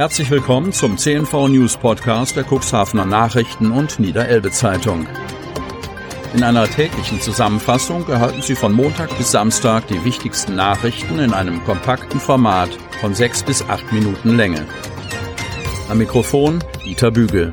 Herzlich willkommen zum CNV News Podcast der Cuxhavener Nachrichten und Niederelbe Zeitung. In einer täglichen Zusammenfassung erhalten Sie von Montag bis Samstag die wichtigsten Nachrichten in einem kompakten Format von sechs bis acht Minuten Länge. Am Mikrofon Dieter Bügel.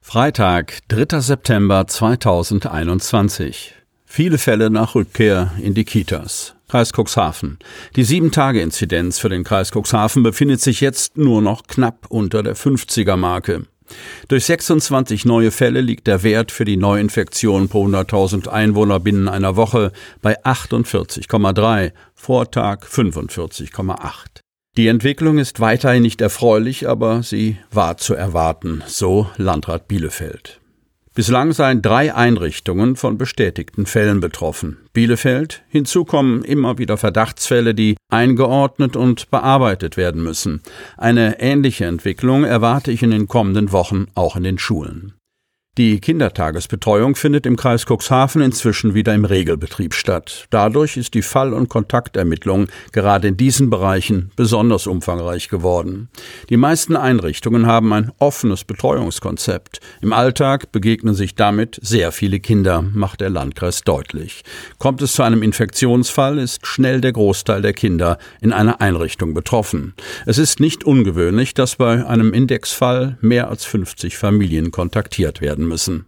Freitag, 3. September 2021. Viele Fälle nach Rückkehr in die Kitas. Kreis Cuxhaven. Die 7-Tage-Inzidenz für den Kreis Cuxhaven befindet sich jetzt nur noch knapp unter der 50er-Marke. Durch 26 neue Fälle liegt der Wert für die Neuinfektion pro 100.000 Einwohner binnen einer Woche bei 48,3, Vortag 45,8. Die Entwicklung ist weiterhin nicht erfreulich, aber sie war zu erwarten, so Landrat Bielefeld. Bislang seien drei Einrichtungen von bestätigten Fällen betroffen. Bielefeld. Hinzu kommen immer wieder Verdachtsfälle, die eingeordnet und bearbeitet werden müssen. Eine ähnliche Entwicklung erwarte ich in den kommenden Wochen auch in den Schulen. Die Kindertagesbetreuung findet im Kreis Cuxhaven inzwischen wieder im Regelbetrieb statt. Dadurch ist die Fall- und Kontaktermittlung gerade in diesen Bereichen besonders umfangreich geworden. Die meisten Einrichtungen haben ein offenes Betreuungskonzept. Im Alltag begegnen sich damit sehr viele Kinder, macht der Landkreis deutlich. Kommt es zu einem Infektionsfall, ist schnell der Großteil der Kinder in einer Einrichtung betroffen. Es ist nicht ungewöhnlich, dass bei einem Indexfall mehr als 50 Familien kontaktiert werden müssen.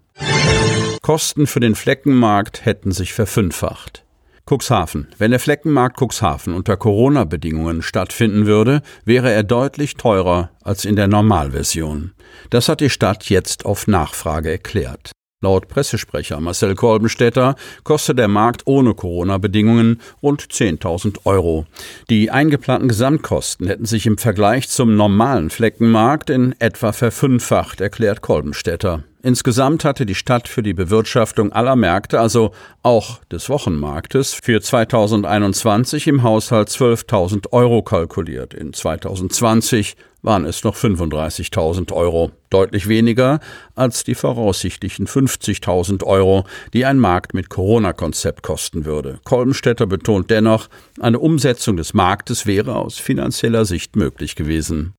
Kosten für den Fleckenmarkt hätten sich verfünffacht. Cuxhaven. Wenn der Fleckenmarkt Cuxhaven unter Corona-Bedingungen stattfinden würde, wäre er deutlich teurer als in der Normalversion. Das hat die Stadt jetzt auf Nachfrage erklärt. Laut Pressesprecher Marcel Kolbenstädter kostet der Markt ohne Corona-Bedingungen rund 10.000 Euro. Die eingeplanten Gesamtkosten hätten sich im Vergleich zum normalen Fleckenmarkt in etwa verfünffacht, erklärt Kolbenstädter. Insgesamt hatte die Stadt für die Bewirtschaftung aller Märkte, also auch des Wochenmarktes, für 2021 im Haushalt 12.000 Euro kalkuliert. In 2020 waren es noch 35.000 Euro, deutlich weniger als die voraussichtlichen 50.000 Euro, die ein Markt mit Corona-Konzept kosten würde. Kolbenstädter betont dennoch, eine Umsetzung des Marktes wäre aus finanzieller Sicht möglich gewesen.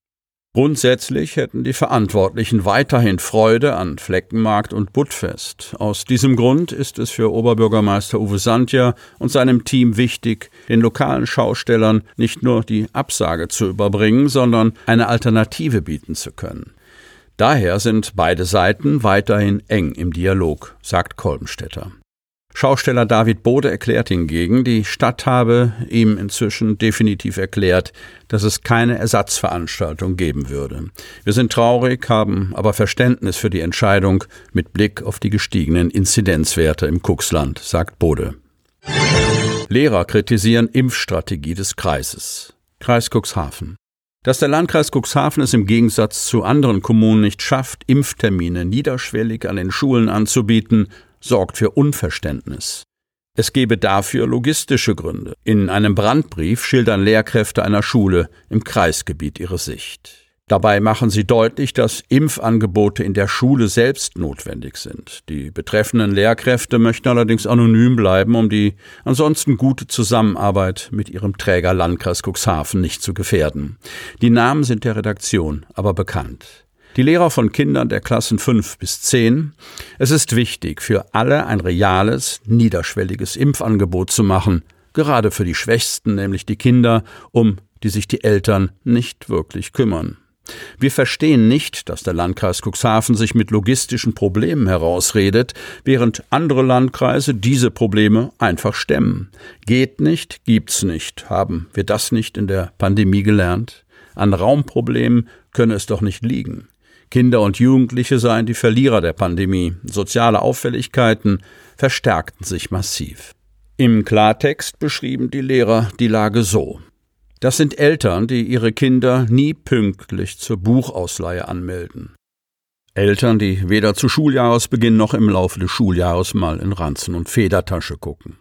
Grundsätzlich hätten die Verantwortlichen weiterhin Freude an Fleckenmarkt und Buttfest. Aus diesem Grund ist es für Oberbürgermeister Uwe Sandja und seinem Team wichtig, den lokalen Schaustellern nicht nur die Absage zu überbringen, sondern eine Alternative bieten zu können. Daher sind beide Seiten weiterhin eng im Dialog, sagt Kolbenstädter. Schausteller David Bode erklärt hingegen, die Stadt habe ihm inzwischen definitiv erklärt, dass es keine Ersatzveranstaltung geben würde. Wir sind traurig, haben aber Verständnis für die Entscheidung mit Blick auf die gestiegenen Inzidenzwerte im Kuxland, sagt Bode. Lehrer kritisieren Impfstrategie des Kreises. Kreis Cuxhaven. Dass der Landkreis Cuxhaven es im Gegensatz zu anderen Kommunen nicht schafft, Impftermine niederschwellig an den Schulen anzubieten, sorgt für Unverständnis. Es gebe dafür logistische Gründe. In einem Brandbrief schildern Lehrkräfte einer Schule im Kreisgebiet ihre Sicht. Dabei machen sie deutlich, dass Impfangebote in der Schule selbst notwendig sind. Die betreffenden Lehrkräfte möchten allerdings anonym bleiben, um die ansonsten gute Zusammenarbeit mit ihrem Träger Landkreis Cuxhaven nicht zu gefährden. Die Namen sind der Redaktion aber bekannt. Die Lehrer von Kindern der Klassen 5 bis 10. Es ist wichtig, für alle ein reales, niederschwelliges Impfangebot zu machen, gerade für die Schwächsten, nämlich die Kinder, um die sich die Eltern nicht wirklich kümmern. Wir verstehen nicht, dass der Landkreis Cuxhaven sich mit logistischen Problemen herausredet, während andere Landkreise diese Probleme einfach stemmen. Geht nicht, gibt's nicht. Haben wir das nicht in der Pandemie gelernt? An Raumproblemen könne es doch nicht liegen. Kinder und Jugendliche seien die Verlierer der Pandemie. Soziale Auffälligkeiten verstärkten sich massiv. Im Klartext beschrieben die Lehrer die Lage so. Das sind Eltern, die ihre Kinder nie pünktlich zur Buchausleihe anmelden. Eltern, die weder zu Schuljahresbeginn noch im Laufe des Schuljahres mal in Ranzen und Federtasche gucken.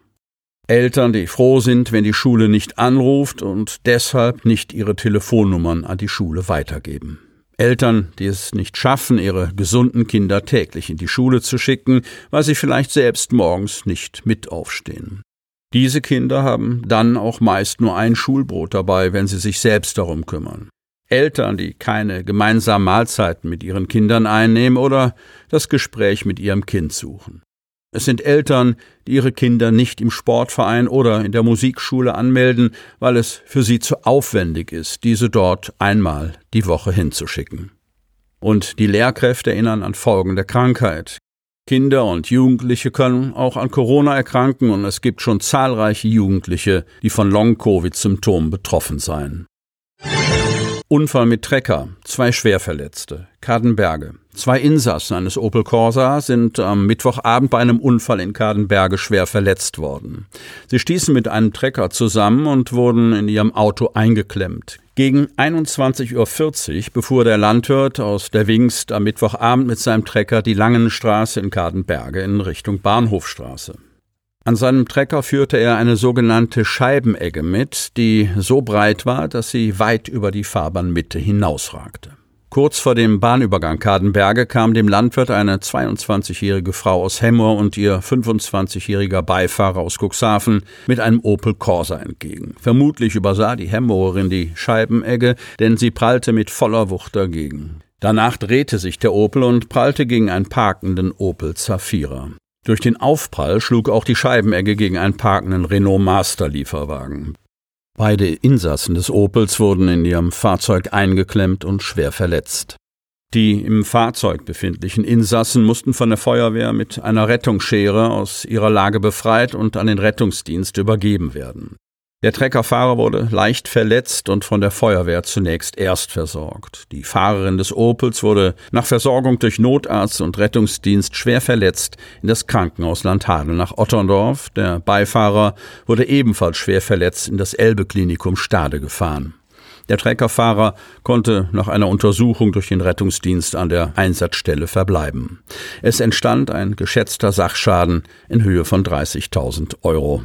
Eltern, die froh sind, wenn die Schule nicht anruft und deshalb nicht ihre Telefonnummern an die Schule weitergeben. Eltern, die es nicht schaffen, ihre gesunden Kinder täglich in die Schule zu schicken, weil sie vielleicht selbst morgens nicht mit aufstehen. Diese Kinder haben dann auch meist nur ein Schulbrot dabei, wenn sie sich selbst darum kümmern. Eltern, die keine gemeinsamen Mahlzeiten mit ihren Kindern einnehmen oder das Gespräch mit ihrem Kind suchen. Es sind Eltern, die ihre Kinder nicht im Sportverein oder in der Musikschule anmelden, weil es für sie zu aufwendig ist, diese dort einmal die Woche hinzuschicken. Und die Lehrkräfte erinnern an Folgen der Krankheit. Kinder und Jugendliche können auch an Corona erkranken und es gibt schon zahlreiche Jugendliche, die von Long-Covid-Symptomen betroffen seien. Unfall mit Trecker, zwei Schwerverletzte, Kadenberge. Zwei Insassen eines Opel Corsa sind am Mittwochabend bei einem Unfall in Kadenberge schwer verletzt worden. Sie stießen mit einem Trecker zusammen und wurden in ihrem Auto eingeklemmt. Gegen 21.40 Uhr befuhr der Landwirt aus der Wingst am Mittwochabend mit seinem Trecker die Langenstraße in Kadenberge in Richtung Bahnhofstraße. An seinem Trecker führte er eine sogenannte Scheibenegge mit, die so breit war, dass sie weit über die Fahrbahnmitte hinausragte. Kurz vor dem Bahnübergang Kadenberge kam dem Landwirt eine 22-jährige Frau aus Hemmoor und ihr 25-jähriger Beifahrer aus Cuxhaven mit einem Opel Corsa entgegen. Vermutlich übersah die Hemmoorin die Scheibenegge, denn sie prallte mit voller Wucht dagegen. Danach drehte sich der Opel und prallte gegen einen parkenden Opel Zafira. Durch den Aufprall schlug auch die Scheibenegge gegen einen parkenden Renault Master Lieferwagen. Beide Insassen des Opels wurden in ihrem Fahrzeug eingeklemmt und schwer verletzt. Die im Fahrzeug befindlichen Insassen mussten von der Feuerwehr mit einer Rettungsschere aus ihrer Lage befreit und an den Rettungsdienst übergeben werden. Der Treckerfahrer wurde leicht verletzt und von der Feuerwehr zunächst erst versorgt. Die Fahrerin des Opels wurde nach Versorgung durch Notarzt und Rettungsdienst schwer verletzt in das Krankenhaus Landhadeln nach Otterndorf. Der Beifahrer wurde ebenfalls schwer verletzt in das Elbe-Klinikum Stade gefahren. Der Treckerfahrer konnte nach einer Untersuchung durch den Rettungsdienst an der Einsatzstelle verbleiben. Es entstand ein geschätzter Sachschaden in Höhe von 30.000 Euro.